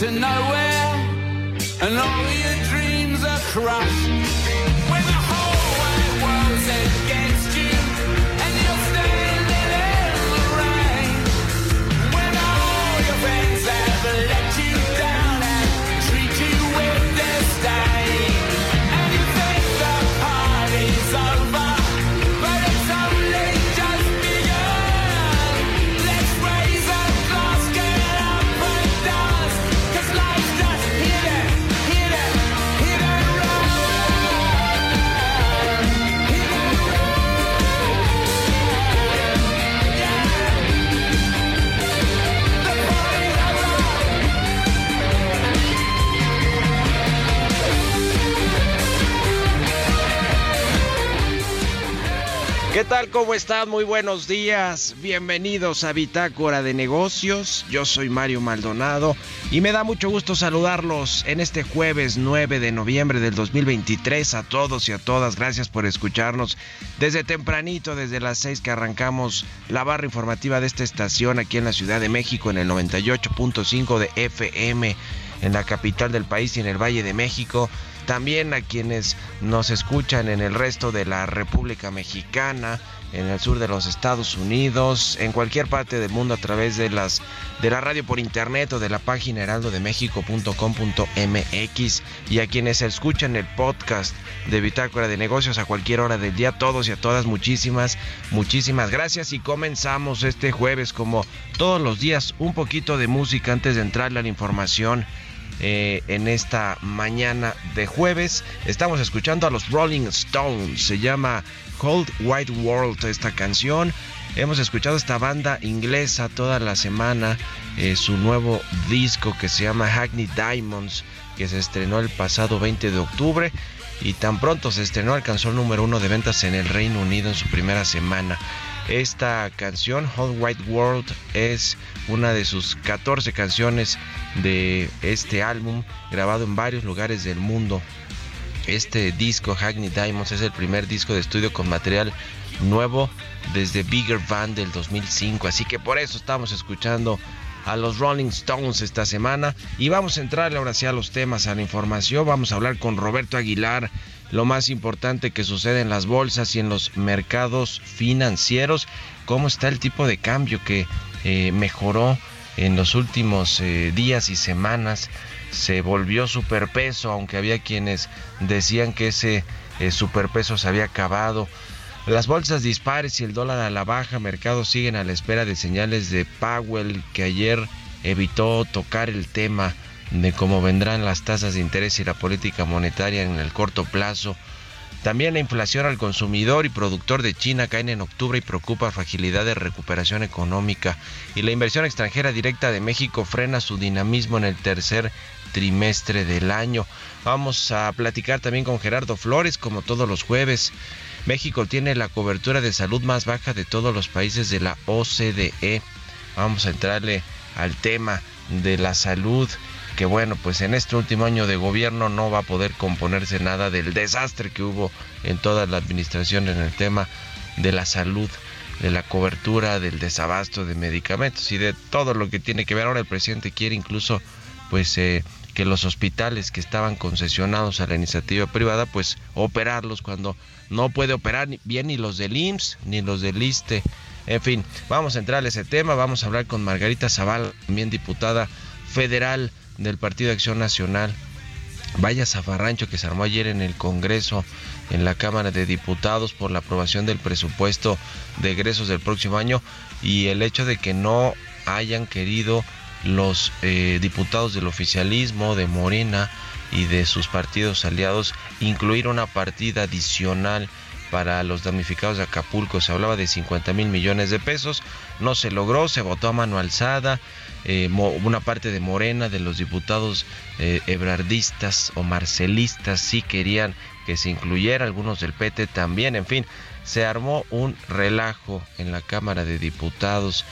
To nowhere, and all your dreams are crushed. When the whole wide world's ¿Qué tal? ¿Cómo están? Muy buenos días. Bienvenidos a Bitácora de Negocios. Yo soy Mario Maldonado y me da mucho gusto saludarlos en este jueves 9 de noviembre del 2023 a todos y a todas. Gracias por escucharnos desde tempranito, desde las 6 que arrancamos la barra informativa de esta estación aquí en la Ciudad de México en el 98.5 de FM en la capital del país y en el Valle de México. También a quienes nos escuchan en el resto de la República Mexicana, en el sur de los Estados Unidos, en cualquier parte del mundo a través de las de la radio por internet o de la página heraldodemexico.com.mx y a quienes escuchan el podcast de Bitácora de Negocios a cualquier hora del día, todos y a todas muchísimas, muchísimas gracias. Y comenzamos este jueves como todos los días un poquito de música antes de entrar a la información eh, en esta mañana de jueves. Estamos escuchando a los Rolling Stones. Se llama Cold White World esta canción. Hemos escuchado esta banda inglesa toda la semana, eh, su nuevo disco que se llama Hackney Diamonds, que se estrenó el pasado 20 de octubre y tan pronto se estrenó alcanzó el número uno de ventas en el Reino Unido en su primera semana. Esta canción, Hot White World, es una de sus 14 canciones de este álbum, grabado en varios lugares del mundo. Este disco, Hackney Diamonds, es el primer disco de estudio con material nuevo desde Bigger Band del 2005. Así que por eso estamos escuchando a los Rolling Stones esta semana. Y vamos a entrar ahora sí a los temas, a la información. Vamos a hablar con Roberto Aguilar lo más importante que sucede en las bolsas y en los mercados financieros, cómo está el tipo de cambio que eh, mejoró en los últimos eh, días y semanas, se volvió superpeso, aunque había quienes decían que ese eh, superpeso se había acabado. Las bolsas dispares y el dólar a la baja, mercados siguen a la espera de señales de Powell que ayer evitó tocar el tema de cómo vendrán las tasas de interés y la política monetaria en el corto plazo. También la inflación al consumidor y productor de China caen en octubre y preocupa fragilidad de recuperación económica. Y la inversión extranjera directa de México frena su dinamismo en el tercer trimestre del año. Vamos a platicar también con Gerardo Flores, como todos los jueves. México tiene la cobertura de salud más baja de todos los países de la OCDE. Vamos a entrarle al tema de la salud que bueno, pues en este último año de gobierno no va a poder componerse nada del desastre que hubo en toda la administración en el tema de la salud, de la cobertura, del desabasto de medicamentos y de todo lo que tiene que ver. Ahora el presidente quiere incluso pues eh, que los hospitales que estaban concesionados a la iniciativa privada pues operarlos cuando no puede operar bien ni los del IMSS ni los del ISTE. En fin, vamos a entrar a ese tema, vamos a hablar con Margarita Zaval, también diputada federal del Partido de Acción Nacional. Vaya zafarrancho que se armó ayer en el Congreso, en la Cámara de Diputados, por la aprobación del presupuesto de egresos del próximo año y el hecho de que no hayan querido los eh, diputados del oficialismo, de Morena y de sus partidos aliados incluir una partida adicional para los damnificados de Acapulco. Se hablaba de 50 mil millones de pesos, no se logró, se votó a mano alzada eh, una parte de Morena, de los diputados eh, ebrardistas o marcelistas, sí querían que se incluyera, algunos del PT también, en fin, se armó un relajo en la Cámara de Diputados.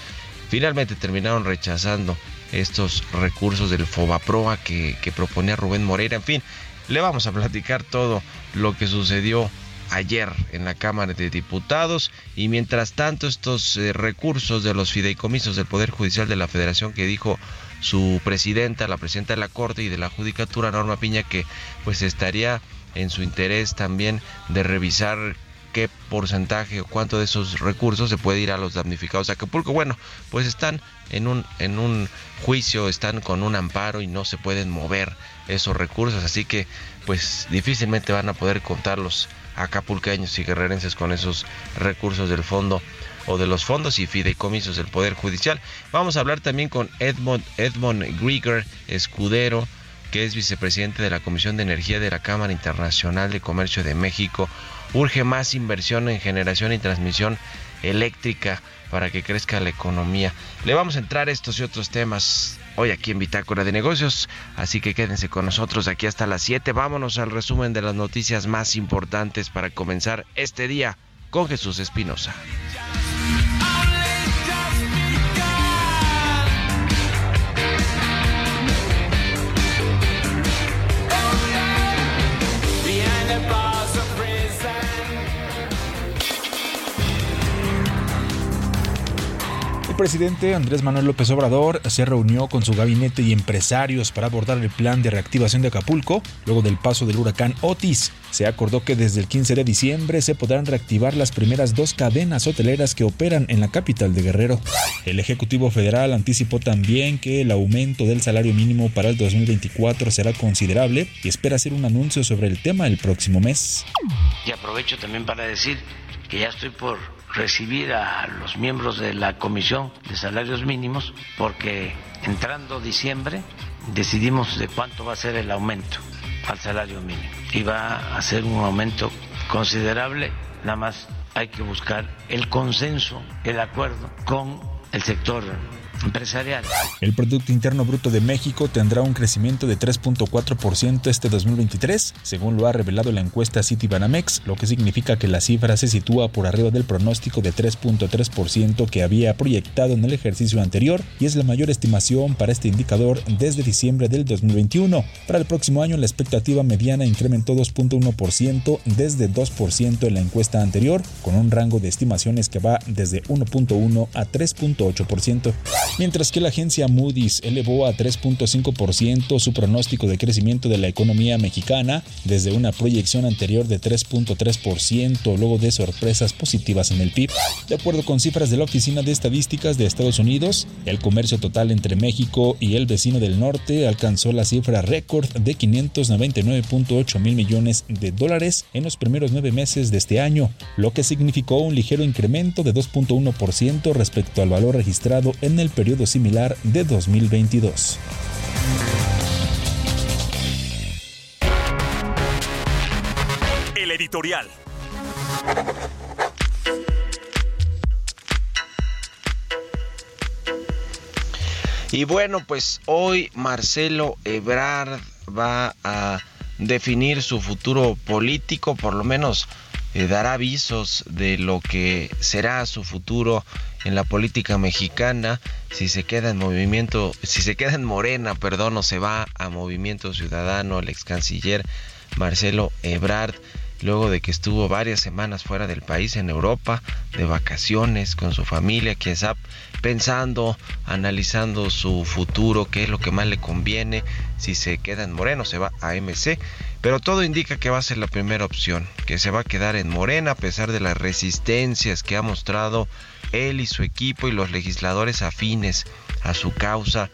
Finalmente terminaron rechazando estos recursos del FOBAPROA que, que proponía Rubén Moreira. En fin, le vamos a platicar todo lo que sucedió ayer en la Cámara de Diputados y mientras tanto estos eh, recursos de los fideicomisos del Poder Judicial de la Federación que dijo su presidenta, la presidenta de la Corte y de la Judicatura, Norma Piña, que pues estaría en su interés también de revisar qué porcentaje o cuánto de esos recursos se puede ir a los damnificados de Acapulco. Bueno, pues están en un, en un juicio, están con un amparo y no se pueden mover esos recursos, así que pues difícilmente van a poder contarlos acapulqueños y guerrerenses con esos recursos del fondo o de los fondos y fideicomisos del Poder Judicial. Vamos a hablar también con Edmond, Edmond Grieger Escudero, que es vicepresidente de la Comisión de Energía de la Cámara Internacional de Comercio de México. Urge más inversión en generación y transmisión eléctrica para que crezca la economía. Le vamos a entrar estos y otros temas hoy aquí en Bitácora de Negocios. Así que quédense con nosotros aquí hasta las 7. Vámonos al resumen de las noticias más importantes para comenzar este día con Jesús Espinosa. Presidente Andrés Manuel López Obrador se reunió con su gabinete y empresarios para abordar el plan de reactivación de Acapulco luego del paso del huracán Otis. Se acordó que desde el 15 de diciembre se podrán reactivar las primeras dos cadenas hoteleras que operan en la capital de Guerrero. El Ejecutivo Federal anticipó también que el aumento del salario mínimo para el 2024 será considerable y espera hacer un anuncio sobre el tema el próximo mes. Y aprovecho también para decir que ya estoy por recibir a los miembros de la Comisión de Salarios Mínimos porque entrando diciembre decidimos de cuánto va a ser el aumento al salario mínimo. Y va a ser un aumento considerable, nada más hay que buscar el consenso, el acuerdo con el sector empresarial. El Producto Interno Bruto de México tendrá un crecimiento de 3.4% este 2023, según lo ha revelado la encuesta Citibanamex, lo que significa que la cifra se sitúa por arriba del pronóstico de 3.3% que había proyectado en el ejercicio anterior y es la mayor estimación para este indicador desde diciembre del 2021. Para el próximo año la expectativa mediana incrementó 2.1% desde 2% en la encuesta anterior, con un rango de estimaciones que va desde 1.1 a 3.8% mientras que la agencia Moody's elevó a 3.5% su pronóstico de crecimiento de la economía mexicana desde una proyección anterior de 3.3% luego de sorpresas positivas en el PIB. De acuerdo con cifras de la Oficina de Estadísticas de Estados Unidos, el comercio total entre México y el vecino del norte alcanzó la cifra récord de 599.8 mil millones de dólares en los primeros nueve meses de este año, lo que significó un ligero incremento de 2.1% respecto al valor registrado en el periodo similar de 2022. El editorial. Y bueno, pues hoy Marcelo Ebrard va a definir su futuro político, por lo menos eh, dar avisos de lo que será su futuro en la política mexicana, si se queda en movimiento, si se queda en Morena, perdón, o se va a Movimiento Ciudadano, el ex canciller Marcelo Ebrard, luego de que estuvo varias semanas fuera del país en Europa, de vacaciones con su familia, quizá pensando, analizando su futuro, qué es lo que más le conviene, si se queda en Moreno, se va a MC. Pero todo indica que va a ser la primera opción, que se va a quedar en Morena a pesar de las resistencias que ha mostrado él y su equipo y los legisladores afines a su causa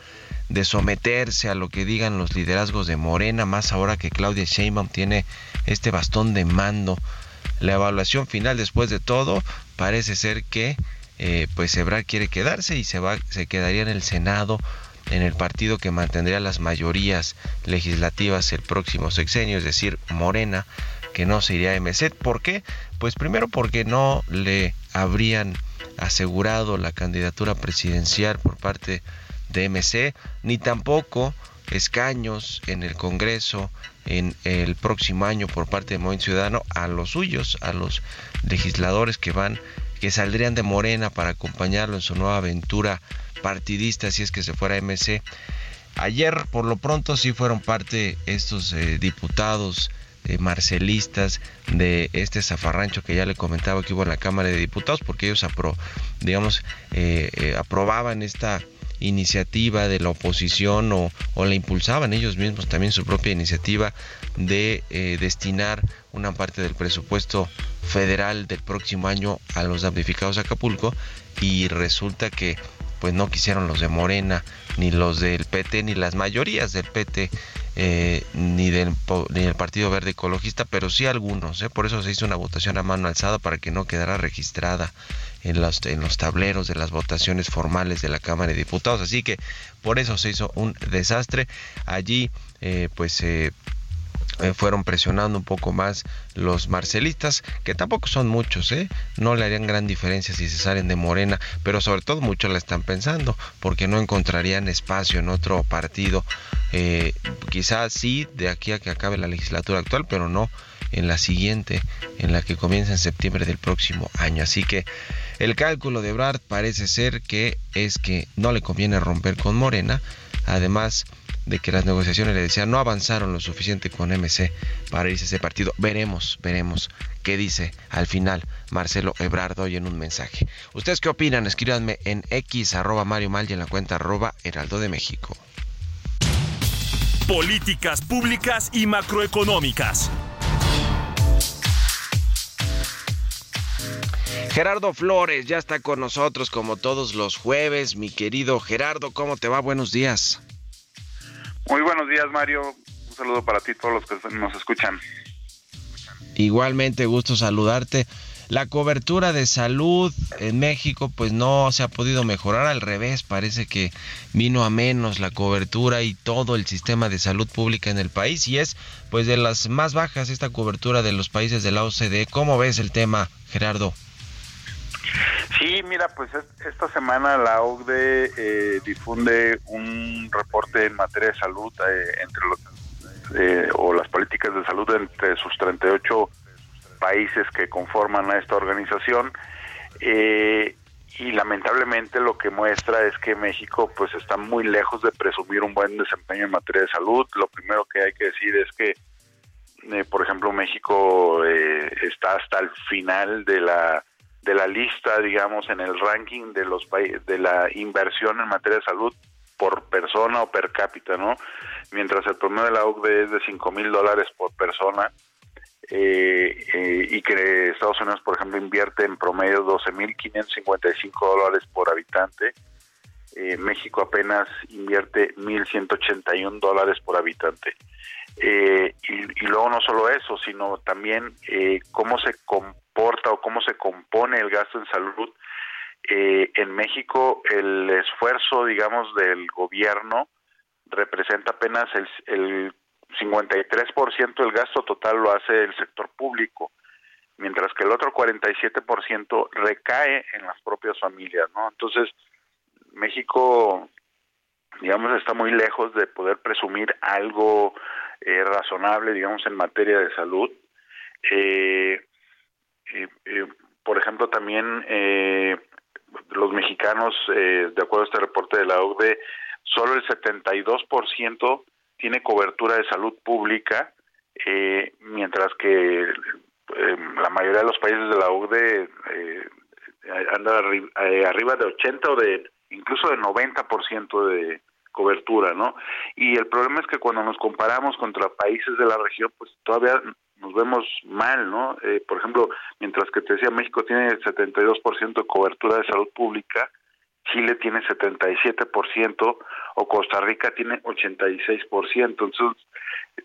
de someterse a lo que digan los liderazgos de Morena, más ahora que Claudia Sheinbaum tiene este bastón de mando. La evaluación final después de todo parece ser que eh, pues Ebrard quiere quedarse y se va se quedaría en el Senado en el partido que mantendría las mayorías legislativas el próximo sexenio, es decir, Morena, que no se iría a MC. ¿Por qué? Pues primero porque no le habrían asegurado la candidatura presidencial por parte de MC, ni tampoco escaños en el Congreso en el próximo año por parte de Movimiento Ciudadano a los suyos, a los legisladores que van, que saldrían de Morena para acompañarlo en su nueva aventura partidista si es que se fuera MC. Ayer por lo pronto sí fueron parte estos eh, diputados eh, marcelistas de este zafarrancho que ya le comentaba que hubo en la Cámara de Diputados porque ellos apro, digamos eh, aprobaban esta iniciativa de la oposición o, la impulsaban ellos mismos también su propia iniciativa de eh, destinar una parte del presupuesto federal del próximo año a los damnificados de Acapulco y resulta que pues no quisieron los de Morena ni los del PT ni las mayorías del PT eh, ni, del, ni del Partido Verde Ecologista, pero sí algunos. ¿eh? Por eso se hizo una votación a mano alzada para que no quedara registrada en los, en los tableros de las votaciones formales de la Cámara de Diputados. Así que por eso se hizo un desastre. Allí eh, pues se fueron presionando un poco más los marcelistas, que tampoco son muchos, ¿eh? no le harían gran diferencia si se salen de Morena, pero sobre todo muchos la están pensando, porque no encontrarían espacio en otro partido, eh, quizás sí de aquí a que acabe la legislatura actual, pero no en la siguiente, en la que comienza en septiembre del próximo año. Así que el cálculo de Brad parece ser que es que no le conviene romper con Morena, además de que las negociaciones, le decía, no avanzaron lo suficiente con MC para irse a ese partido. Veremos, veremos qué dice al final Marcelo Ebrard hoy en un mensaje. ¿Ustedes qué opinan? Escríbanme en x arroba Mario Mal y en la cuenta arroba Heraldo de México. Políticas públicas y macroeconómicas. Gerardo Flores ya está con nosotros como todos los jueves. Mi querido Gerardo, ¿cómo te va? Buenos días. Muy buenos días, Mario. Un saludo para ti, todos los que nos escuchan. Igualmente, gusto saludarte. la cobertura de salud en México pues no se ha podido mejorar, al revés, parece que vino a menos la cobertura y todo el sistema de salud pública en el país y es pues de las más bajas esta cobertura de los países de la OCDE. ¿Cómo ves el tema, Gerardo? Sí, mira, pues esta semana la OCDE eh, difunde un reporte en materia de salud eh, entre eh, o las políticas de salud entre sus 38 países que conforman a esta organización eh, y lamentablemente lo que muestra es que México pues está muy lejos de presumir un buen desempeño en materia de salud. Lo primero que hay que decir es que eh, por ejemplo México está hasta el final de la de la lista digamos en el ranking de los de la inversión en materia de salud por persona o per cápita, ¿no? Mientras el promedio de la OCDE es de 5 mil dólares por persona, eh, eh, y que Estados Unidos, por ejemplo, invierte en promedio 12.555 dólares por habitante. Eh, México apenas invierte 1.181 dólares por habitante. Y, luego no solo eso, sino también cómo se comporta o cómo se compone el gasto en salud. en México el esfuerzo, digamos, del gobierno representa apenas el, el 53% del gasto total lo hace el sector público, mientras que el otro 47% recae en las propias familias, ¿no? Entonces, México, digamos, está muy lejos de poder presumir algo eh, razonable, digamos, en materia de salud. Eh, eh, por ejemplo, también los mexicanos, de acuerdo a este reporte de la OCDE, solo el 72% tiene cobertura de salud pública, eh, mientras que eh, la mayoría de los países de la OCDE eh, anda eh, arriba de 80 o de incluso de 90% de cobertura, ¿no? Y el problema es que cuando nos comparamos contra países de la región, pues todavía vemos mal, ¿no? Eh, por ejemplo, mientras que te decía México tiene el 72% de cobertura de salud pública, Chile tiene 77% o Costa Rica tiene 86%. Entonces,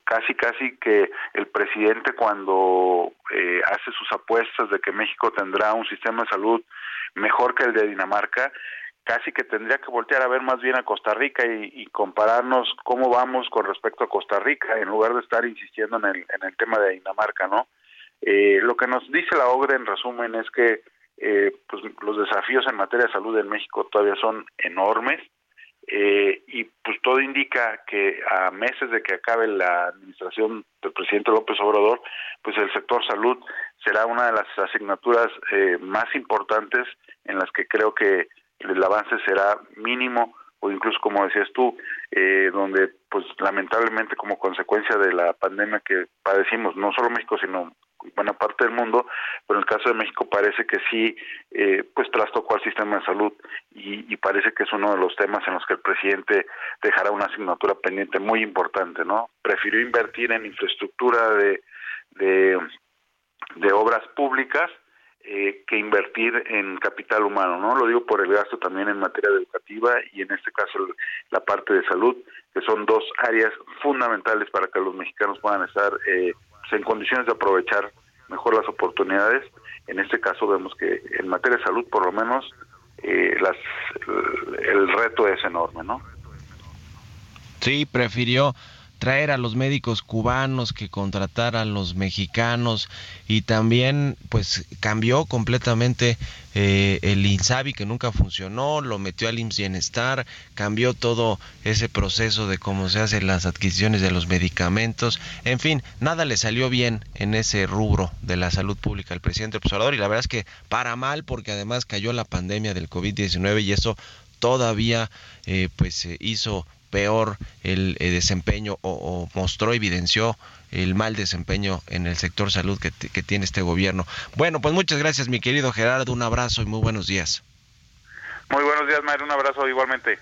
casi, casi que el presidente cuando eh, hace sus apuestas de que México tendrá un sistema de salud mejor que el de Dinamarca, casi que tendría que voltear a ver más bien a Costa Rica y, compararnos cómo vamos con respecto a Costa Rica en lugar de estar insistiendo en el, tema de Dinamarca, ¿no? Eh, lo que nos dice la OGRE en resumen es que eh, pues los desafíos en materia de salud en México todavía son enormes eh, y pues todo indica que a meses de que acabe la administración del presidente López Obrador, pues el sector salud será una de las asignaturas eh, más importantes en las que creo que el avance será mínimo o incluso como decías tú, eh, donde pues lamentablemente como consecuencia de la pandemia que padecimos, no solo México, sino buena parte del mundo, pero en el caso de México parece que sí, eh, pues trastocó al sistema de salud y, y, parece que es uno de los temas en los que el presidente dejará una asignatura pendiente muy importante, ¿no? Prefirió invertir en infraestructura de, de, de obras públicas eh, que invertir en capital humano, ¿no? Lo digo por el gasto también en materia educativa y en este caso la parte de salud, que son dos áreas fundamentales para que los mexicanos puedan estar eh, en condiciones de aprovechar mejor las oportunidades. En este caso vemos que en materia de salud, por lo menos, eh, las, el reto es enorme, ¿no? Sí, prefirió traer a los médicos cubanos que contratar a los mexicanos y también pues cambió completamente eh, el INSABI que nunca funcionó, lo metió al IMSS Bienestar, cambió todo ese proceso de cómo se hacen las adquisiciones de los medicamentos, en fin, nada le salió bien en ese rubro de la salud pública al presidente observador y la verdad es que para mal porque además cayó la pandemia del COVID-19 y eso todavía eh, pues hizo peor el, eh, desempeño o, mostró, evidenció el mal desempeño en el sector salud que, que, tiene este gobierno. Bueno, pues muchas gracias mi querido Gerardo, un abrazo y muy buenos días. Muy buenos días, Mario, un abrazo igualmente.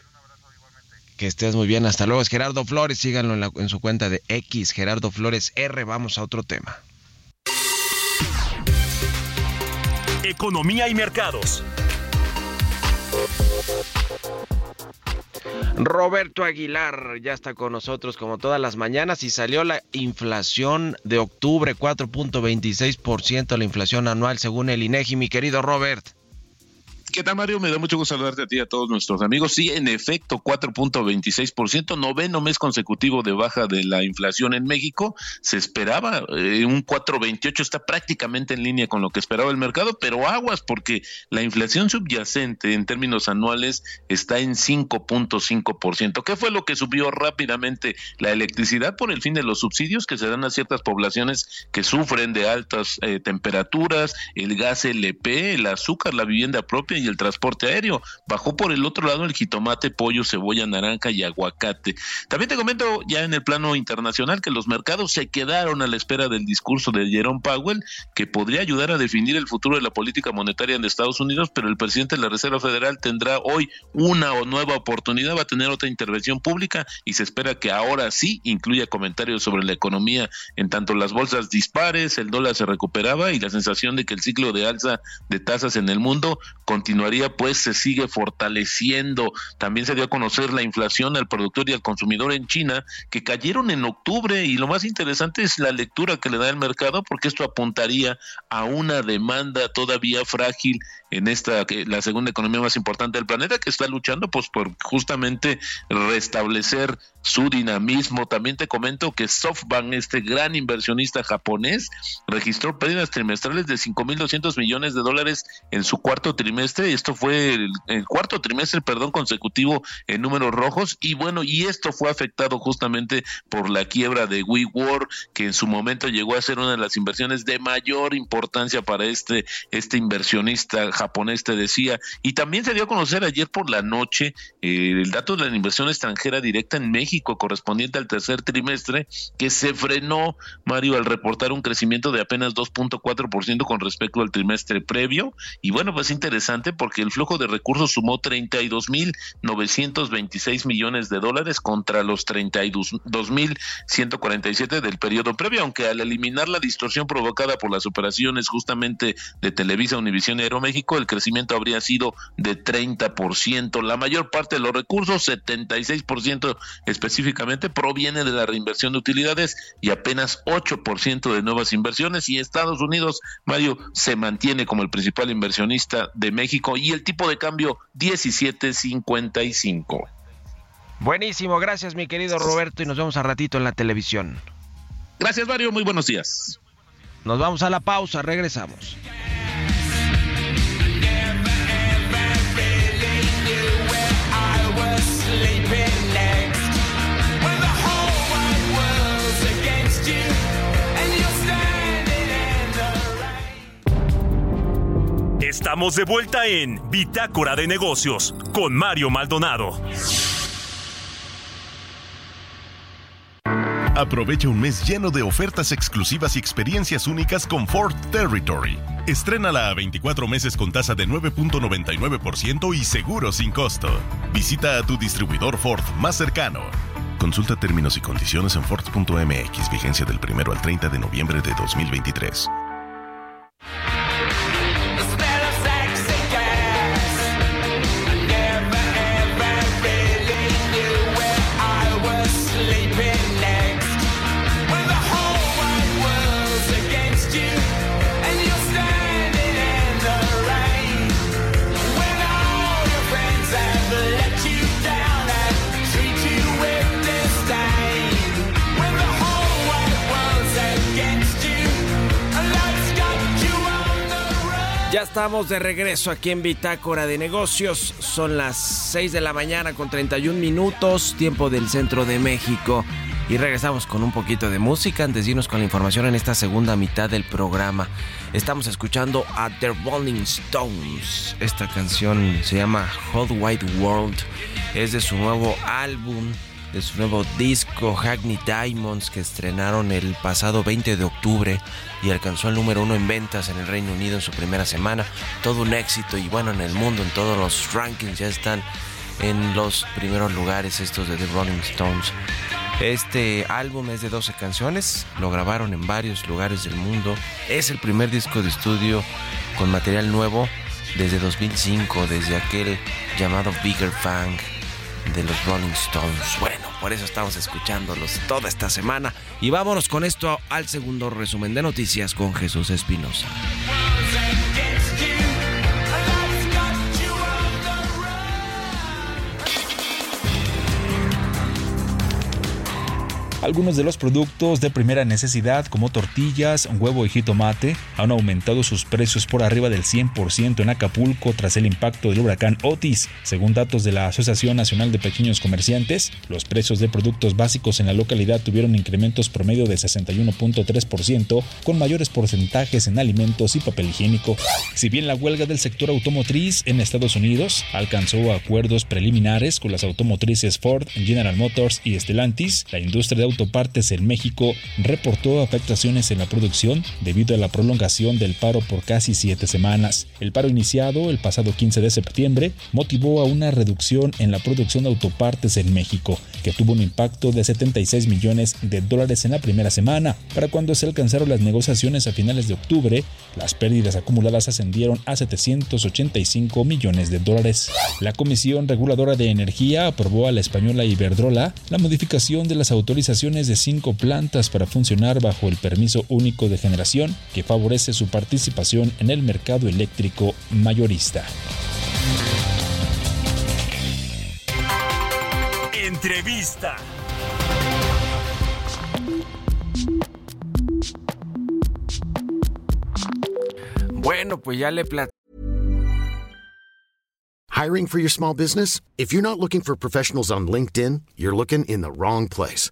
Que estés muy bien, hasta luego. Es Gerardo Flores, síganlo en, la, en su cuenta de X, Gerardo Flores R. Vamos a otro tema. Economía y mercados. Roberto Aguilar ya está con nosotros como todas las mañanas y salió la inflación de octubre 4.26% la inflación anual según el INEGI, mi querido Robert. ¿Qué tal, Mario? Me da mucho gusto saludarte a ti y a todos nuestros amigos. Sí, en efecto, 4.26%, noveno mes consecutivo de baja de la inflación en México. Se esperaba eh, un 4.28, está prácticamente en línea con lo que esperaba el mercado, pero aguas porque la inflación subyacente en términos anuales está en 5.5%. ¿Qué fue lo que subió rápidamente la electricidad por el fin de los subsidios que se dan a ciertas poblaciones que sufren de altas eh, temperaturas, el gas LP, el azúcar, la vivienda propia y el transporte aéreo. Bajó por el otro lado el jitomate, pollo, cebolla, naranja y aguacate. También te comento ya en el plano internacional que los mercados se quedaron a la espera del discurso de Jerome Powell, que podría ayudar a definir el futuro de la política monetaria en Estados Unidos, pero el presidente de la Reserva Federal tendrá hoy una o nueva oportunidad, va a tener otra intervención pública y se espera que ahora sí incluya comentarios sobre la economía, en tanto las bolsas dispares, el dólar se recuperaba y la sensación de que el ciclo de alza de tasas en el mundo continúa continuaría, pues se sigue fortaleciendo. También se dio a conocer la inflación al productor y al consumidor en China, que cayeron en octubre y lo más interesante es la lectura que le da el mercado, porque esto apuntaría a una demanda todavía frágil en esta, la segunda economía más importante del planeta, que está luchando pues por justamente restablecer su dinamismo. También te comento que SoftBank, este gran inversionista japonés, registró pérdidas trimestrales de 5.200 millones de dólares en su cuarto trimestre. Esto fue el, el, cuarto trimestre, perdón, consecutivo en números rojos. Y bueno, y esto fue afectado justamente por la quiebra de WeWork, que en su momento llegó a ser una de las inversiones de mayor importancia para este, este inversionista japonés, te decía. Y también se dio a conocer ayer por la noche eh, el dato de la inversión extranjera directa en México correspondiente al tercer trimestre, que se frenó, Mario, al reportar un crecimiento de apenas 2.4% con respecto al trimestre previo. Y bueno, pues interesante porque el flujo de recursos sumó 32.926 millones de dólares contra los 32.147 del periodo previo, aunque al eliminar la distorsión provocada por las operaciones justamente de Televisa, Univisión y Aeroméxico, el crecimiento habría sido de 30%. La mayor parte de los recursos, 76% específicamente proviene de la reinversión de utilidades y apenas 8% de nuevas inversiones y Estados Unidos, Mario, se mantiene como el principal inversionista de México y el tipo de cambio 17.55. Buenísimo, gracias mi querido Roberto y nos vemos a ratito en la televisión. Gracias Mario, muy buenos días. Nos vamos a la pausa, regresamos. Estamos de vuelta en Bitácora de Negocios con Mario Maldonado. Aprovecha un mes lleno de ofertas exclusivas y experiencias únicas con Ford Territory. Estrénala a 24 meses con tasa de 9.99% y seguro sin costo. Visita a tu distribuidor Ford más cercano. Consulta términos y condiciones en Ford.mx, vigencia del 1 al 30 de noviembre de 2023. Estamos de regreso aquí en Bitácora de Negocios. Son las 6 de la mañana con 31 minutos, tiempo del centro de México. Y regresamos con un poquito de música antes de irnos con la información en esta segunda mitad del programa. Estamos escuchando a The Rolling Stones. Esta canción se llama Hot White World. Es de su nuevo álbum de su nuevo disco Hackney Diamonds que estrenaron el pasado 20 de octubre y alcanzó el número uno en ventas en el Reino Unido en su primera semana. Todo un éxito y bueno, en el mundo, en todos los rankings ya están en los primeros lugares estos de The Rolling Stones. Este álbum es de 12 canciones, lo grabaron en varios lugares del mundo. Es el primer disco de estudio con material nuevo desde 2005, desde aquel llamado Bigger Fang de los Rolling Stones. Bueno, por eso estamos escuchándolos toda esta semana. Y vámonos con esto al segundo resumen de noticias con Jesús Espinosa. Algunos de los productos de primera necesidad como tortillas, huevo y jitomate han aumentado sus precios por arriba del 100% en Acapulco tras el impacto del huracán Otis. Según datos de la Asociación Nacional de Pequeños Comerciantes, los precios de productos básicos en la localidad tuvieron incrementos promedio de 61.3%, con mayores porcentajes en alimentos y papel higiénico. Si bien la huelga del sector automotriz en Estados Unidos alcanzó acuerdos preliminares con las automotrices Ford, General Motors y Stellantis, la industria de Autopartes en México reportó afectaciones en la producción debido a la prolongación del paro por casi siete semanas. El paro iniciado el pasado 15 de septiembre motivó a una reducción en la producción de autopartes en México, que tuvo un impacto de 76 millones de dólares en la primera semana. Para cuando se alcanzaron las negociaciones a finales de octubre, las pérdidas acumuladas ascendieron a 785 millones de dólares. La Comisión Reguladora de Energía aprobó a la española Iberdrola la modificación de las autorizaciones de cinco plantas para funcionar bajo el permiso único de generación que favorece su participación en el mercado eléctrico mayorista. Entrevista. Bueno, pues ya le plat Hiring for your small business? If you're not looking for professionals on LinkedIn, you're looking in the wrong place.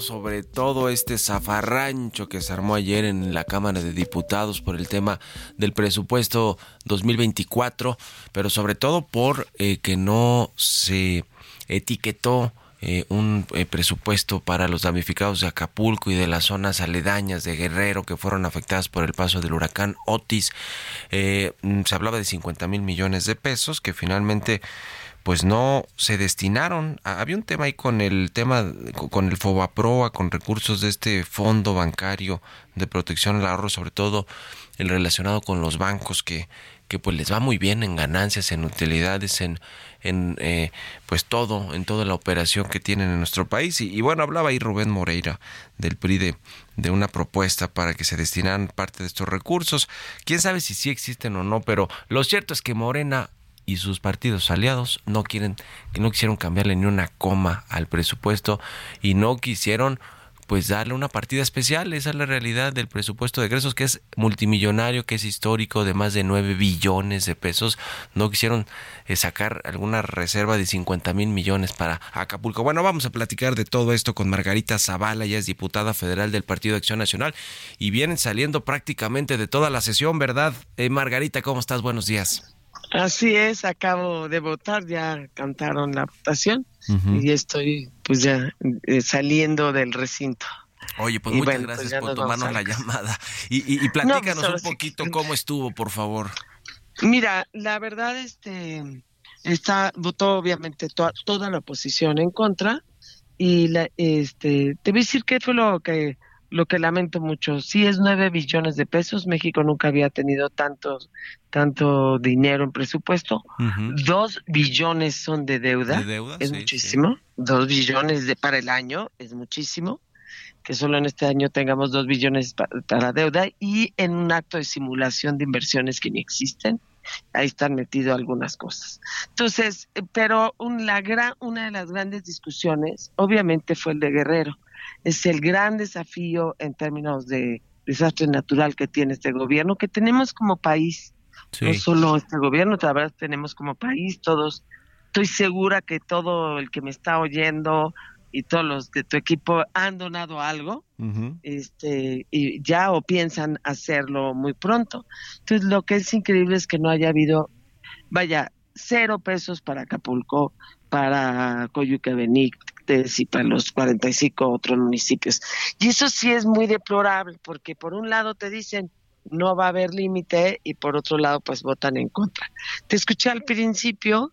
Sobre todo este zafarrancho que se armó ayer en la Cámara de Diputados por el tema del presupuesto 2024, pero sobre todo por eh, que no se etiquetó eh, un eh, presupuesto para los damnificados de Acapulco y de las zonas aledañas de Guerrero que fueron afectadas por el paso del huracán Otis. Eh, mm, se hablaba de 50 mil millones de pesos que finalmente pues no se destinaron. Ah, Había un tema ahí con el tema, con el FOBAPROA, con recursos de este fondo bancario de protección al ahorro, sobre todo el relacionado con los bancos que, que pues les va muy bien en ganancias, en utilidades, en, en eh, pues todo, en toda la operación que tienen en nuestro país. Y, y bueno, hablaba ahí Rubén Moreira del PRI de, de una propuesta para que se destinaran parte de estos recursos. Quién sabe si sí existen o no, pero lo cierto es que Morena y sus partidos aliados no quieren no quisieron cambiarle ni una coma al presupuesto y no quisieron pues darle una partida especial, esa es la realidad del presupuesto de egresos que es multimillonario, que es histórico de más de 9 billones de pesos, no quisieron eh, sacar alguna reserva de 50 mil millones para Acapulco. Bueno, vamos a platicar de todo esto con Margarita Zavala, ella es diputada federal del Partido de Acción Nacional y vienen saliendo prácticamente de toda la sesión, ¿verdad? Eh, Margarita, ¿cómo estás? Buenos días. Así es, acabo de votar, ya cantaron la votación y estoy pues ya eh, saliendo del recinto. Oye, pues Y muchas bueno, pues gracias por tomarnos la llamada. Y, y- y platícanos pues ahora un sí poquito cómo estuvo, por favor. Mira, la verdad, este, está, votó obviamente toda, toda la oposición en contra y la, este, te voy a decir qué fue lo que, lo que lamento mucho. Sí es nueve billones de pesos. México nunca había tenido tantos, tanto dinero en presupuesto. Dos billones son de deuda. De deuda, es sí, muchísimo. Dos billones de, para el año es muchísimo. Que solo en este año tengamos dos billones pa- para deuda y en un acto de simulación de inversiones que ni existen. Ahí están metidas algunas cosas. Entonces, eh, pero un- la gran, una de las grandes discusiones, obviamente, fue el de Guerrero. Es el gran desafío en términos de desastre natural que tiene este gobierno, que tenemos como país no solo este gobierno, la verdad tenemos como país todos, estoy segura que todo el que me está oyendo y todos los de tu equipo han donado algo, este, y ya o piensan hacerlo muy pronto. Entonces lo que es increíble es que no haya habido, vaya, cero pesos para Acapulco, para Coyuca Benítez, Montes y para los 45 otros municipios. Y eso sí es muy deplorable, porque por un lado te dicen no va a haber límite y por otro lado pues votan en contra. Te escuché al principio,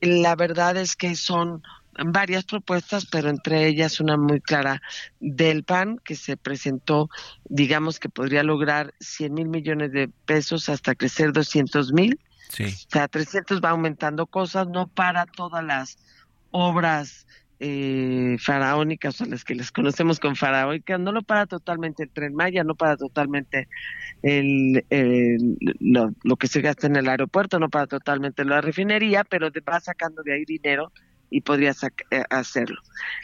la verdad es que son varias propuestas, pero entre ellas una muy clara del PAN que se presentó, digamos que podría lograr 100 mil millones de pesos hasta crecer 200 mil. Sí. O sea, 300 va aumentando cosas, no para todas las obras eh, faraónicas, o las que les conocemos con faraónicas, no lo para totalmente el tren Maya, no para totalmente el, lo, que se gasta en el aeropuerto, no para totalmente la refinería, pero va sacando de ahí dinero y podría eh, hacerlo.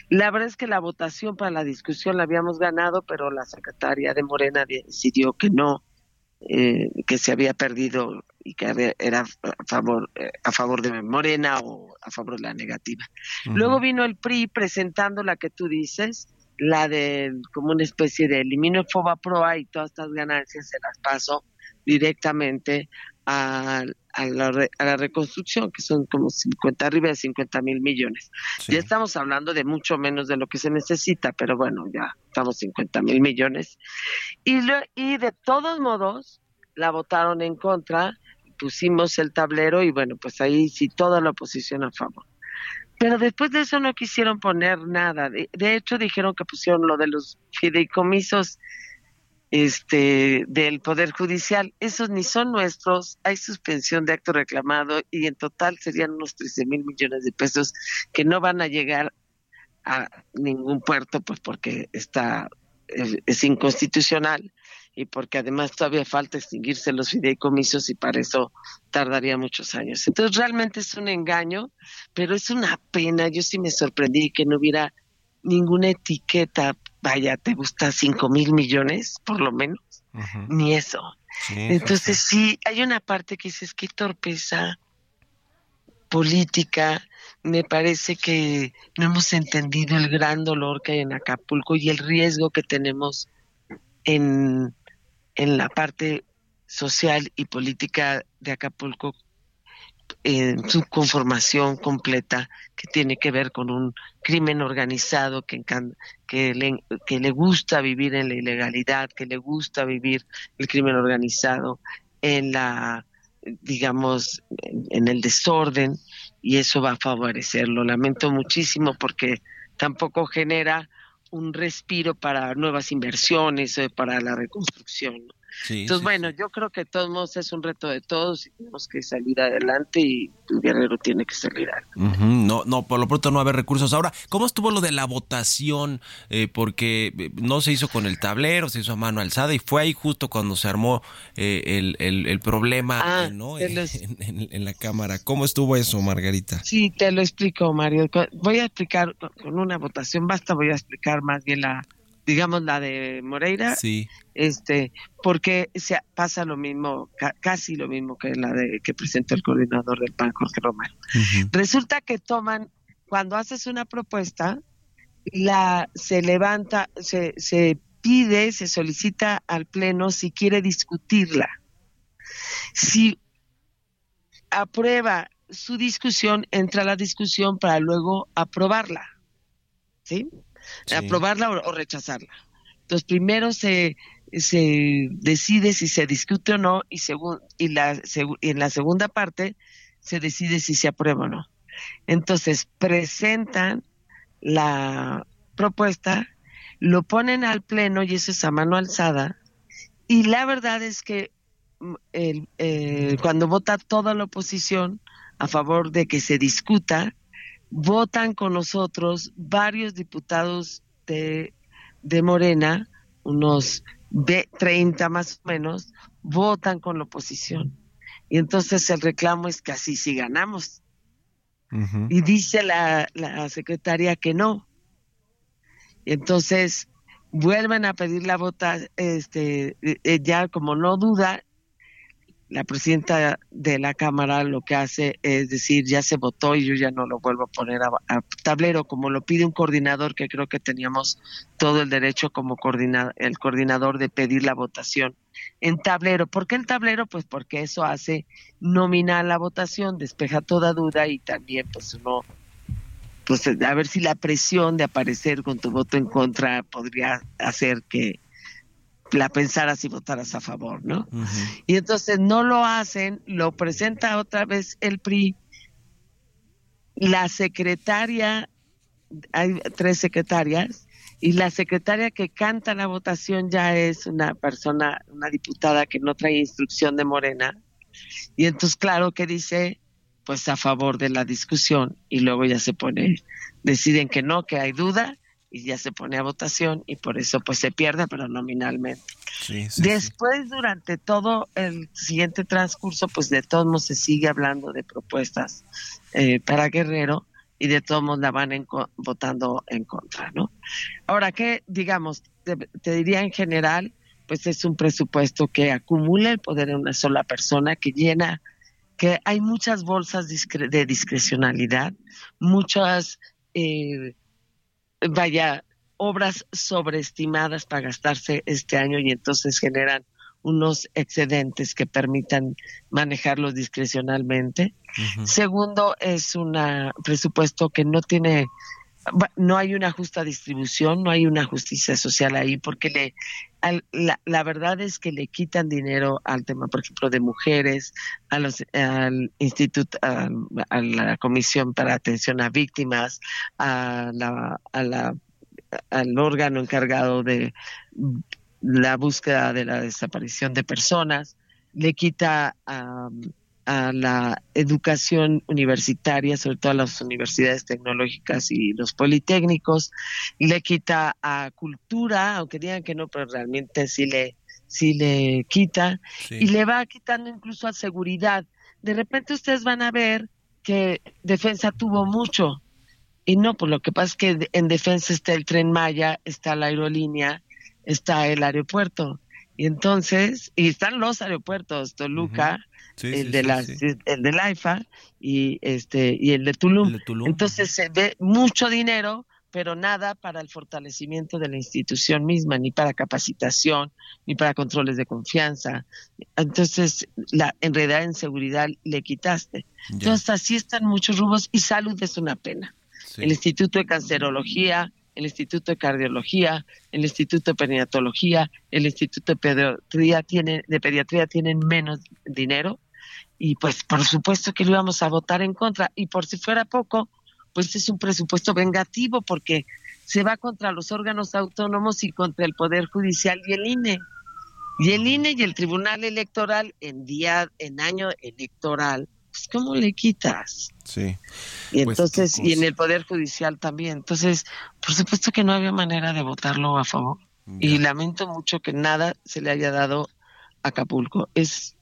La verdad es que la votación para la discusión la habíamos ganado, pero la secretaria de Morena decidió que no, eh, que se había perdido y que era a favor eh, a favor de Morena o a favor de la negativa. Luego vino el PRI presentando la que tú dices, la de como una especie de elimino el FOBA PROA y todas estas ganancias se las paso directamente a, a la, re- a la reconstrucción, que son como 50, arriba de 50 mil millones. Ya estamos hablando de mucho menos de lo que se necesita, pero bueno, ya estamos 50 mil millones. Y, lo- y de todos modos, la votaron en contra, pusimos el tablero y bueno, pues ahí sí toda la oposición a favor. Pero después de eso no quisieron poner nada. De, de hecho, dijeron que pusieron lo de los fideicomisos este del Poder Judicial. Esos ni son nuestros. Hay suspensión de acto reclamado y en total serían unos 13 mil millones de pesos que no van a llegar a ningún puerto, pues porque está es, inconstitucional y porque además todavía falta extinguirse los fideicomisos y para eso tardaría muchos años. Entonces realmente es un engaño, pero es una pena. Yo sí me sorprendí que no hubiera ninguna etiqueta. Vaya, ¿te gusta cinco mil millones, por lo menos? Ni eso. Entonces sí, hay una parte que dices, qué torpeza política. Me parece que no hemos entendido el gran dolor que hay en Acapulco y el riesgo que tenemos en, en la parte social y política de Acapulco en su conformación completa que tiene que ver con un crimen organizado que, que, le, que le gusta vivir en la ilegalidad, que le gusta vivir el crimen organizado en la, digamos, en, el desorden y eso va a favorecerlo. Lamento muchísimo porque tampoco genera un respiro para nuevas inversiones, para la reconstrucción. Sí, Entonces, sí, bueno, yo creo que de todos modos es un reto de todos y tenemos que salir adelante y el guerrero tiene que salir adelante. Ujú, No, no, por lo pronto no va a haber recursos. Ahora, ¿cómo estuvo lo de la votación? Eh, porque eh, no se hizo con el tablero, se hizo a mano alzada y fue ahí justo cuando se armó eh, el, el- el problema Ah, eh, en, los- en- en- en la Cámara. ¿Cómo estuvo eso, Margarita? Sí, te lo explico, Mario. Voy a explicar con una votación, basta, voy a explicar más bien la, digamos, la de Moreira, Sí. este, porque se pasa lo mismo, ca- casi lo mismo que la de que presentó el coordinador del PAN, Jorge Romero. Resulta que toman, cuando haces una propuesta, la se levanta, se, se pide, se solicita al pleno si quiere discutirla. Si aprueba su discusión, entra a la discusión para luego aprobarla. ¿Sí? Aprobarla o, rechazarla. Entonces, primero se, se decide si se discute o no y, y, la, y en la segunda parte se decide si se aprueba o no. Entonces, presentan la propuesta, lo ponen al pleno y eso es a mano alzada. Y la verdad es que mm, el- eh, cuando vota toda la oposición a favor de que se discuta, votan con nosotros varios diputados de, de Morena, unos de 30 más o menos, votan con la oposición. Y entonces el reclamo es que así sí ganamos. Y dice la, la secretaria que no. Y entonces vuelven a pedir la vota, este, eh, eh, ya como no duda, la presidenta de la Cámara lo que hace es decir, ya se votó y yo ya no lo vuelvo a poner a, tablero, como lo pide un coordinador que creo que teníamos todo el derecho como coordina, el coordinador de pedir la votación en tablero. ¿Por qué en tablero? Pues porque eso hace nominal la votación, despeja toda duda y también pues uno pues a ver si la presión de aparecer con tu voto en contra podría hacer que la pensaras y votaras a favor, ¿no? Y entonces no lo hacen, lo presenta otra vez el PRI. La secretaria, hay tres secretarias, y la secretaria que canta la votación ya es una persona, una diputada que no trae instrucción de Morena. Y entonces, claro que dice, pues a favor de la discusión, y luego ya se pone, deciden que no, que hay duda, y ya se pone a votación y por eso pues se pierde, pero nominalmente. Después, durante todo el siguiente transcurso, pues de todos modos se sigue hablando de propuestas eh, para Guerrero y de todos modos la van votando en contra, ¿no? Ahora, que digamos, te, te, diría en general, pues es un presupuesto que acumula el poder en una sola persona, que llena, que hay muchas bolsas de discrecionalidad, muchas... Eh, vaya, obras sobreestimadas para gastarse este año y entonces generan unos excedentes que permitan manejarlos discrecionalmente. Segundo, es un presupuesto que no tiene, no hay una justa distribución, no hay una justicia social ahí, porque le, la, verdad es que le quitan dinero al tema, por ejemplo, de mujeres, a los, al instituto, a, la Comisión para Atención a Víctimas, a la, a la, al órgano encargado de la búsqueda de la desaparición de personas, le quita a a la educación universitaria, sobre todo a las universidades tecnológicas y los politécnicos, le quita a cultura, aunque digan que no, pero realmente sí le, sí le quita, y le va quitando incluso a seguridad. De repente ustedes van a ver que defensa tuvo mucho, y no, por lo que pasa es que en defensa está el tren Maya, está la aerolínea, está el aeropuerto. Y entonces, y están los aeropuertos, Toluca, el de la el del AIFA y este y el de, Tulum. Entonces se ve mucho dinero, pero nada para el fortalecimiento de la institución misma, ni para capacitación, ni para controles de confianza. Entonces, la en realidad en seguridad le quitaste. Entonces, así están muchos rubros y salud es una pena. El Instituto de Cancerología, el Instituto de Cardiología, el Instituto de Perinatología, el Instituto de Pediatría, tiene, de Pediatría tienen menos dinero y pues por supuesto que lo íbamos a votar en contra y por si fuera poco, pues es un presupuesto vengativo porque se va contra los órganos autónomos y contra el Poder Judicial y el INE. Y el INE y el Tribunal Electoral en día, en año electoral, pues ¿cómo le quitas? Sí. Y pues, entonces, y en el Poder Judicial también. Entonces, por supuesto que no había manera de votarlo a favor. Y lamento mucho que nada se le haya dado a Acapulco. Es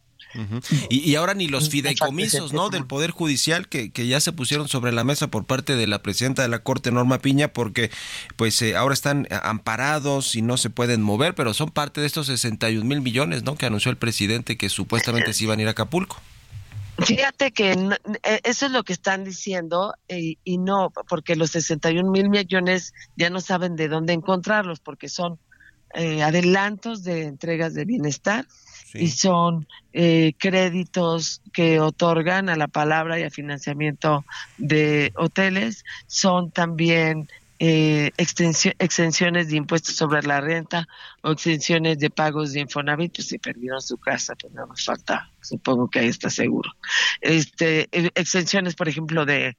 y, ahora ni los fideicomisos ¿no? del Poder Judicial que, que, ya se pusieron sobre la mesa por parte de la presidenta de la Corte, Norma Piña, porque pues eh, ahora están amparados y no se pueden mover, pero son parte de estos 61 mil millones ¿no? que anunció el presidente que supuestamente se iban a ir a Acapulco. Fíjate que e, eso es lo que están diciendo y, y no, porque los 61 mil millones ya no saben de dónde encontrarlos, porque son eh, adelantos de entregas de bienestar y son eh, créditos que otorgan a la palabra y a financiamiento de hoteles, son también eh, exenciones de impuestos sobre la renta o exenciones de pagos de Infonavit, pues si perdieron su casa, pues no nos falta, supongo que ahí está seguro. Este, eh, exenciones, por ejemplo, de,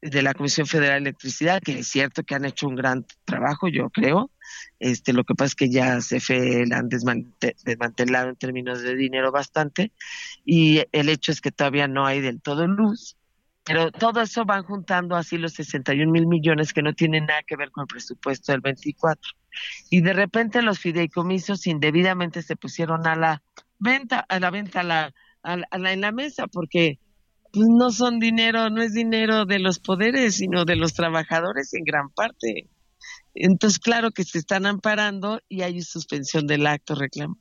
de la Comisión Federal de Electricidad, que es cierto que han hecho un gran trabajo, yo creo, este, lo que pasa es que ya CFE la han desmantelado en términos de dinero bastante y el hecho es que todavía no hay del todo luz. Pero todo eso van juntando así los 61 mil millones que no tienen nada que ver con el presupuesto del 24. Y de repente los fideicomisos indebidamente se pusieron a la venta, a la venta la, a la, en la mesa, porque pues, no son dinero, no es dinero de los poderes, sino de los trabajadores en gran parte. Entonces, claro que se están amparando y hay suspensión del acto reclamo.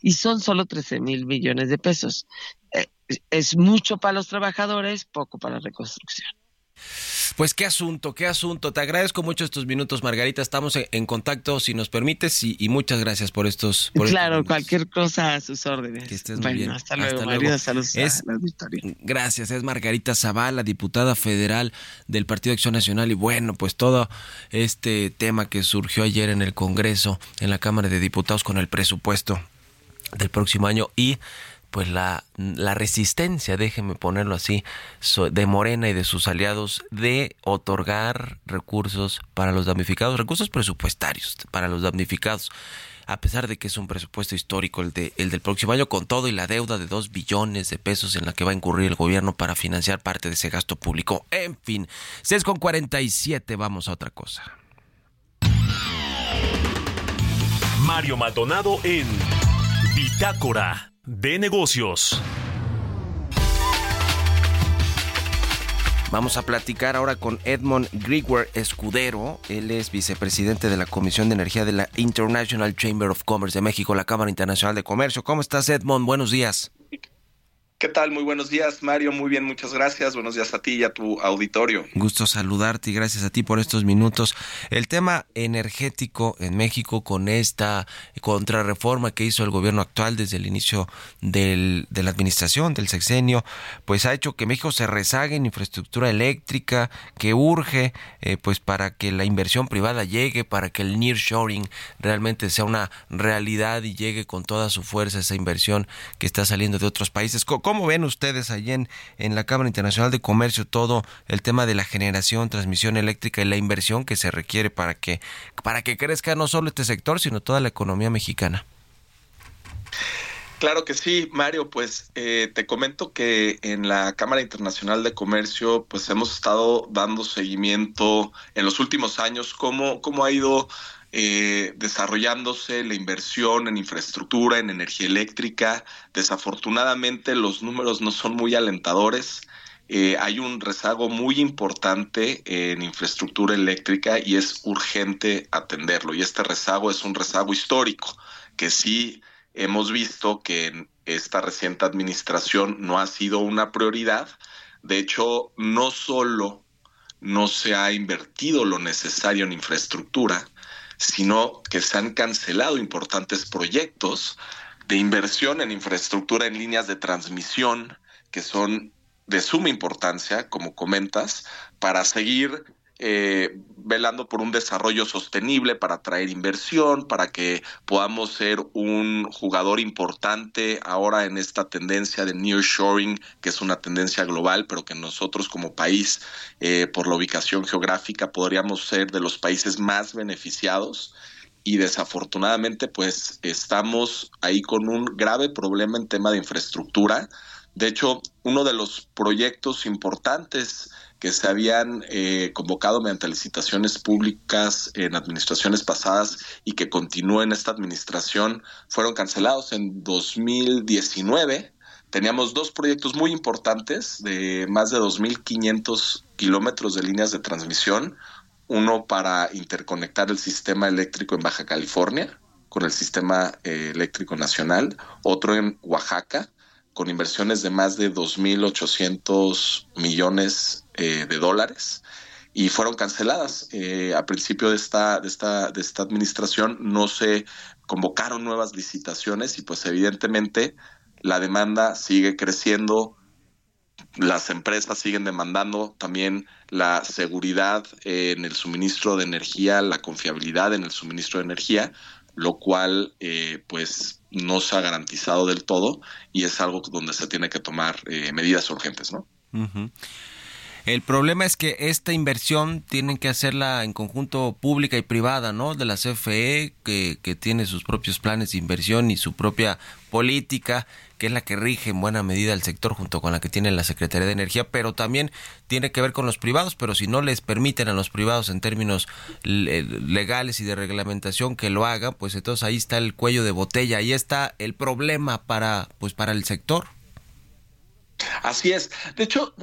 Y son solo 13 mil millones de pesos. Eh, es mucho para los trabajadores, poco para la reconstrucción. Pues qué asunto, qué asunto. Te agradezco mucho estos minutos, Margarita. Estamos en, contacto, si nos permites, y, y, muchas gracias por estos. Por claro, estos cualquier cosa a sus órdenes. Que estés muy bueno, bien. Hasta luego, Hasta luego. Saludos Es- a la auditoría. Gracias, es Margarita Zavala, diputada federal del Partido Acción Nacional. Y bueno, pues todo este tema que surgió ayer en el Congreso, en la Cámara de Diputados, con el presupuesto del próximo año y pues la, la resistencia, déjeme ponerlo así, de Morena y de sus aliados de otorgar recursos para los damnificados, recursos presupuestarios para los damnificados, a pesar de que es un presupuesto histórico el, de, el del próximo año, con todo y la deuda de dos billones de pesos en la que va a incurrir el gobierno para financiar parte de ese gasto público. En fin, 6 con 47, vamos a otra cosa. Mario Maldonado en Bitácora de Negocios. Vamos a platicar ahora con Edmond Grigwer Escudero. Él es vicepresidente de la Comisión de Energía de la International Chamber of Commerce de México, la Cámara Internacional de Comercio. ¿Cómo estás, Edmond? Buenos días. ¿Qué tal? Muy buenos días, Mario. Muy bien, muchas gracias. Buenos días a ti y a tu auditorio. Gusto saludarte y gracias a ti por estos minutos. El tema energético en México con esta contrarreforma que hizo el gobierno actual desde el inicio del, de la administración, del sexenio, pues ha hecho que México se rezague en infraestructura eléctrica, que urge eh, pues para que la inversión privada llegue, para que el nearshoring realmente sea una realidad y llegue con toda su fuerza esa inversión que está saliendo de otros países. ¿Cómo ¿Cómo ven ustedes allí en, en la Cámara Internacional de Comercio todo el tema de la generación, transmisión eléctrica y la inversión que se requiere para que, para que crezca no solo este sector, sino toda la economía mexicana? Claro que sí, Mario, pues eh, te comento que en la Cámara Internacional de Comercio pues hemos estado dando seguimiento en los últimos años cómo, cómo ha ido eh, desarrollándose la inversión en infraestructura, en energía eléctrica. Desafortunadamente los números no son muy alentadores. Eh, hay un rezago muy importante en infraestructura eléctrica y es urgente atenderlo. Y este rezago es un rezago histórico que sí hemos visto que en esta reciente administración no ha sido una prioridad. De hecho, no solo no se ha invertido lo necesario en infraestructura, sino que se han cancelado importantes proyectos de inversión en infraestructura en líneas de transmisión que son de suma importancia, como comentas, para seguir eh, velando por un desarrollo sostenible, para atraer inversión, para que podamos ser un jugador importante ahora en esta tendencia de nearshoring, que es una tendencia global, pero que nosotros como país, eh, por la ubicación geográfica, podríamos ser de los países más beneficiados y desafortunadamente pues estamos ahí con un grave problema en tema de infraestructura. De hecho, uno de los proyectos importantes que se habían eh, convocado mediante licitaciones públicas en administraciones pasadas y que continúa en esta administración fueron cancelados en 2019. Teníamos dos proyectos muy importantes de más de 2.500 kilómetros de líneas de transmisión, uno para interconectar el sistema eléctrico en Baja California con el sistema eh, eléctrico nacional, otro en Oaxaca con inversiones de más de 2.800 millones eh, de dólares y fueron canceladas. Eh, a principio de esta, de, esta, de esta administración no se convocaron nuevas licitaciones y pues evidentemente la demanda sigue creciendo, las empresas siguen demandando también la seguridad en el suministro de energía, la confiabilidad en el suministro de energía, lo cual eh, pues no se ha garantizado del todo y es algo donde se tiene que tomar eh, medidas urgentes, ¿no? El problema es que esta inversión tienen que hacerla en conjunto pública y privada, ¿no? De la CFE, que, tiene sus propios planes de inversión y su propia política, que es la que rige en buena medida el sector junto con la que tiene la Secretaría de Energía, pero también tiene que ver con los privados, pero si no les permiten a los privados en términos legales y de reglamentación que lo hagan, pues entonces ahí está el cuello de botella, ahí está el problema para, pues para el sector. Así es. De hecho,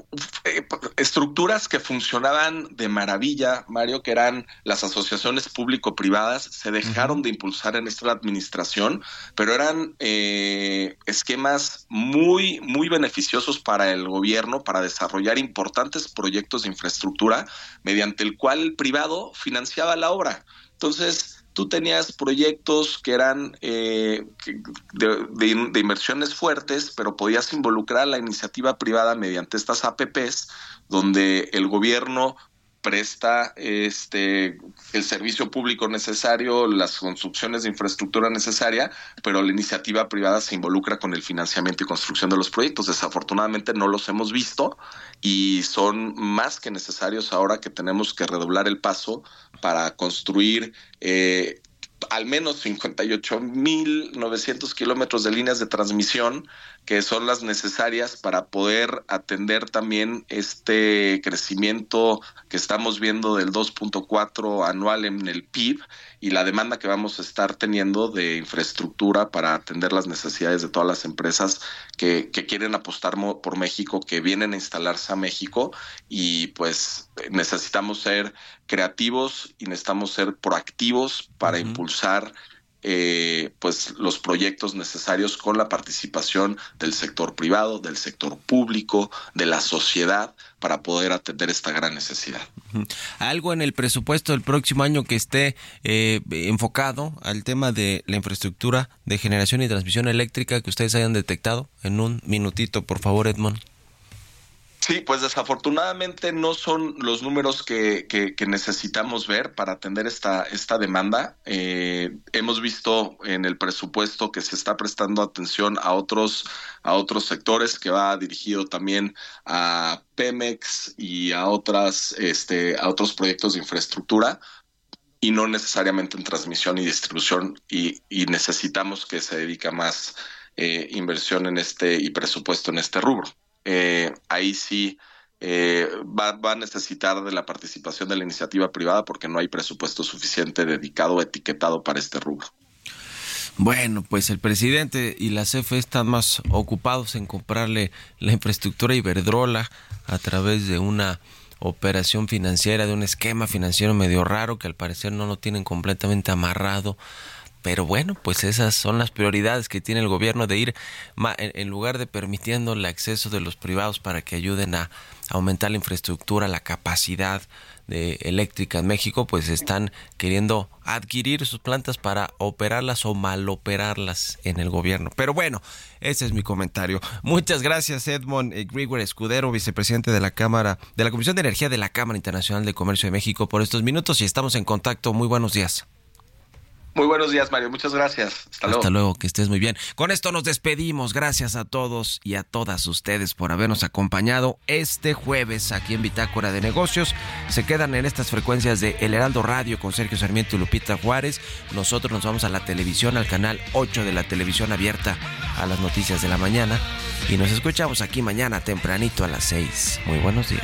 eh, estructuras que funcionaban de maravilla, Mario, que eran las asociaciones público-privadas, se dejaron de impulsar en esta administración, pero eran eh, esquemas muy, muy beneficiosos para el gobierno para desarrollar importantes proyectos de infraestructura mediante el cual el privado financiaba la obra. Entonces, tú tenías proyectos que eran eh, de, inversiones fuertes, pero podías involucrar a la iniciativa privada mediante estas APPs, donde el gobierno presta este el servicio público necesario, las construcciones de infraestructura necesaria, pero la iniciativa privada se involucra con el financiamiento y construcción de los proyectos. Desafortunadamente no los hemos visto y son más que necesarios ahora que tenemos que redoblar el paso para construir eh, al menos 58.900 kilómetros de líneas de transmisión que son las necesarias para poder atender también este crecimiento que estamos viendo del 2.4 anual en el PIB y la demanda que vamos a estar teniendo de infraestructura para atender las necesidades de todas las empresas que, que quieren apostar por México, que vienen a instalarse a México y pues necesitamos ser creativos y necesitamos ser proactivos para impulsar eh, pues los proyectos necesarios con la participación del sector privado, del sector público, de la sociedad para poder atender esta gran necesidad. Algo en el presupuesto del próximo año que esté eh, enfocado al tema de la infraestructura de generación y transmisión eléctrica que ustedes hayan detectado en un minutito, por favor, Edmond. Sí, pues desafortunadamente no son los números que, que, necesitamos ver para atender esta, esta demanda. Eh, hemos visto en el presupuesto que se está prestando atención a otros, a otros sectores que va dirigido también a Pemex y a otras, este, a otros proyectos de infraestructura y no necesariamente en transmisión y distribución y, necesitamos que se dedique más eh, inversión en este y presupuesto en este rubro. Eh, ahí sí eh, va, a necesitar de la participación de la iniciativa privada porque no hay presupuesto suficiente dedicado o etiquetado para este rubro. Bueno, pues el presidente y la CFE están más ocupados en comprarle la infraestructura Iberdrola a través de una operación financiera, de un esquema financiero medio raro que al parecer no lo tienen completamente amarrado pero bueno, pues esas son las prioridades que tiene el gobierno de ir en lugar de permitiendo el acceso de los privados para que ayuden a aumentar la infraestructura, la capacidad de eléctrica en México, pues están queriendo adquirir sus plantas para operarlas o maloperarlas en el gobierno. Pero bueno, ese es mi comentario. Muchas gracias Edmond Grigor Escudero, vicepresidente de la Cámara de la Comisión de Energía de la Cámara Internacional de Comercio de México por estos minutos y estamos en contacto. Muy buenos días. Muy buenos días, Mario. Muchas gracias. Hasta, luego. Hasta luego, que estés muy bien. Con esto nos despedimos. Gracias a todos y a todas ustedes por habernos acompañado este jueves aquí en Bitácora de Negocios. Se quedan en estas frecuencias de El Heraldo Radio con Sergio Sarmiento y Lupita Juárez. Nosotros nos vamos a la televisión, al canal 8 de la televisión abierta a las noticias de la mañana. Y nos escuchamos aquí mañana tempranito a las 6. Muy buenos días.